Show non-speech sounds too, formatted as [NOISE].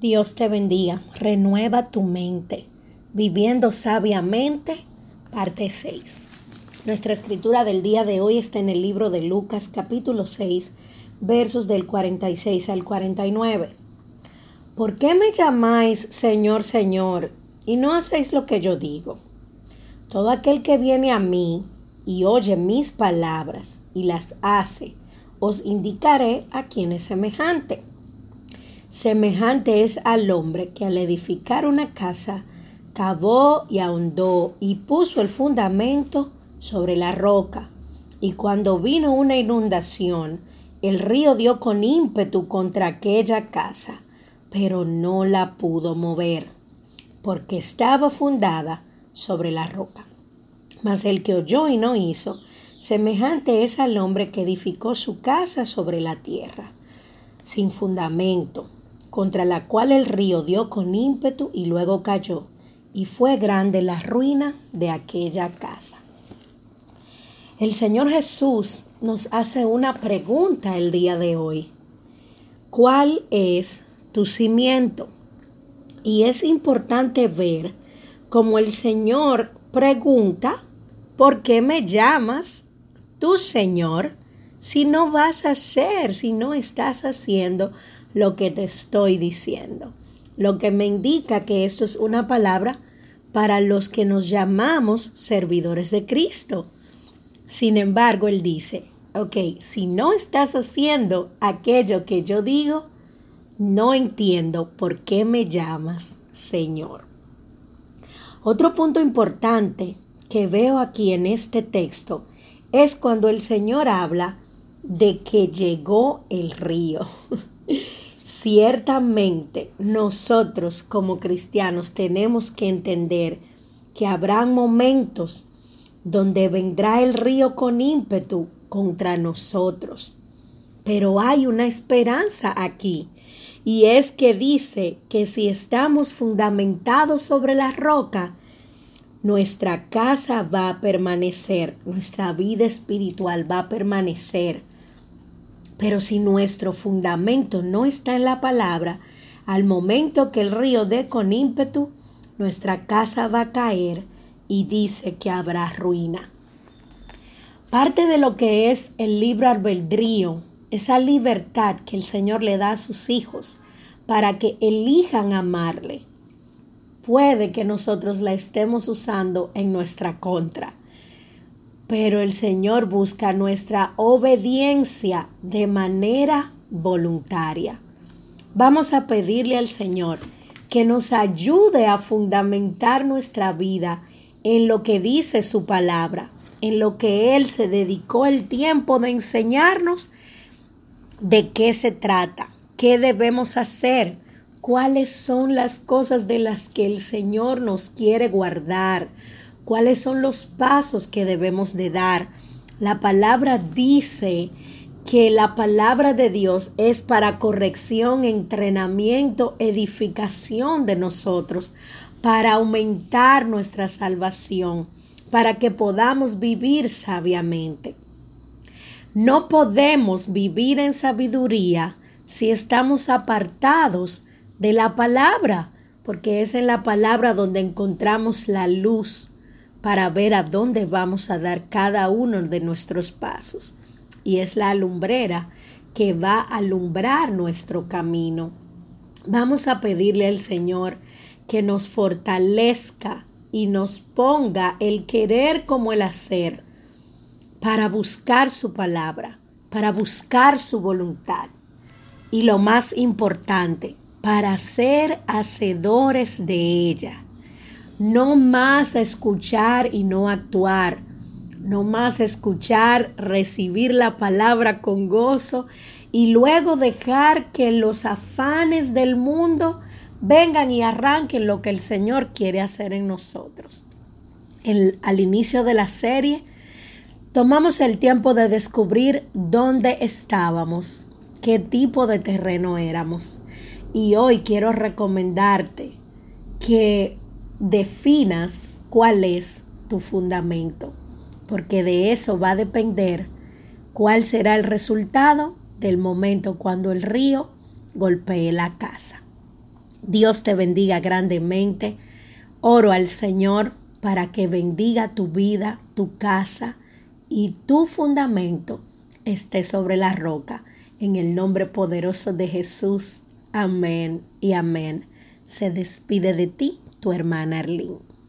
Dios te bendiga. Renueva tu mente. Viviendo sabiamente, parte 6. Nuestra escritura del día de hoy está en el libro de Lucas capítulo 6, versos del 46 al 49. ¿Por qué me llamáis Señor, Señor, y no hacéis lo que yo digo? Todo aquel que viene a mí y oye mis palabras y las hace, os indicaré a quién es semejante Semejante es al hombre que al edificar una casa cavó y ahondó y puso el fundamento sobre la roca. Y cuando vino una inundación, el río dio con ímpetu contra aquella casa, pero no la pudo mover, porque estaba fundada sobre la roca. Mas el que oyó y no hizo, semejante es al hombre que edificó su casa sobre la tierra, sin fundamento contra la cual el río dio con ímpetu y luego cayó, y fue grande la ruina de aquella casa. El Señor Jesús nos hace una pregunta el día de hoy. ¿Cuál es tu cimiento? Y es importante ver cómo el Señor pregunta, ¿por qué me llamas tu Señor si no vas a hacer, si no estás haciendo lo que te estoy diciendo. Lo que me indica que esto es una palabra para los que nos llamamos servidores de Cristo. Sin embargo, él dice, ok, si no estás haciendo aquello que yo digo, no entiendo por qué me llamas Señor. Otro punto importante que veo aquí en este texto es cuando el Señor habla de que llegó el río. [LAUGHS] Ciertamente nosotros como cristianos tenemos que entender que habrá momentos donde vendrá el río con ímpetu contra nosotros. Pero hay una esperanza aquí y es que dice que si estamos fundamentados sobre la roca, nuestra casa va a permanecer, nuestra vida espiritual va a permanecer. Pero si nuestro fundamento no está en la palabra, al momento que el río dé con ímpetu, nuestra casa va a caer y dice que habrá ruina. Parte de lo que es el libro albedrío, esa libertad que el Señor le da a sus hijos para que elijan amarle, puede que nosotros la estemos usando en nuestra contra pero el Señor busca nuestra obediencia de manera voluntaria. Vamos a pedirle al Señor que nos ayude a fundamentar nuestra vida en lo que dice su palabra, en lo que Él se dedicó el tiempo de enseñarnos de qué se trata, qué debemos hacer, cuáles son las cosas de las que el Señor nos quiere guardar, cuáles son los pasos que debemos de dar. La palabra dice que la palabra de Dios es para corrección, entrenamiento, edificación de nosotros, para aumentar nuestra salvación, para que podamos vivir sabiamente. No podemos vivir en sabiduría si estamos apartados de la palabra, porque es en la palabra donde encontramos la luz para ver a dónde vamos a dar cada uno de nuestros pasos. Y es la alumbrera que va a alumbrar nuestro camino. Vamos a pedirle al Señor que nos fortalezca y nos ponga el querer como el hacer para buscar su palabra, para buscar su voluntad. Y lo más importante, para ser hacedores de ella no más escuchar y no actuar. No más escuchar, recibir la palabra con gozo y luego dejar que los afanes del mundo vengan y arranquen lo que el Señor quiere hacer en nosotros. al inicio de la serie, tomamos el tiempo de descubrir dónde estábamos, qué tipo de terreno éramos. Y hoy quiero recomendarte que definas cuál es tu fundamento, porque de eso va a depender cuál será el resultado del momento cuando el río golpee la casa. Dios te bendiga grandemente. Oro al Señor para que bendiga tu vida, tu casa y tu fundamento esté sobre la roca. En el nombre poderoso de Jesús. Amén y amén. Se despide de ti tu hermana Arlene.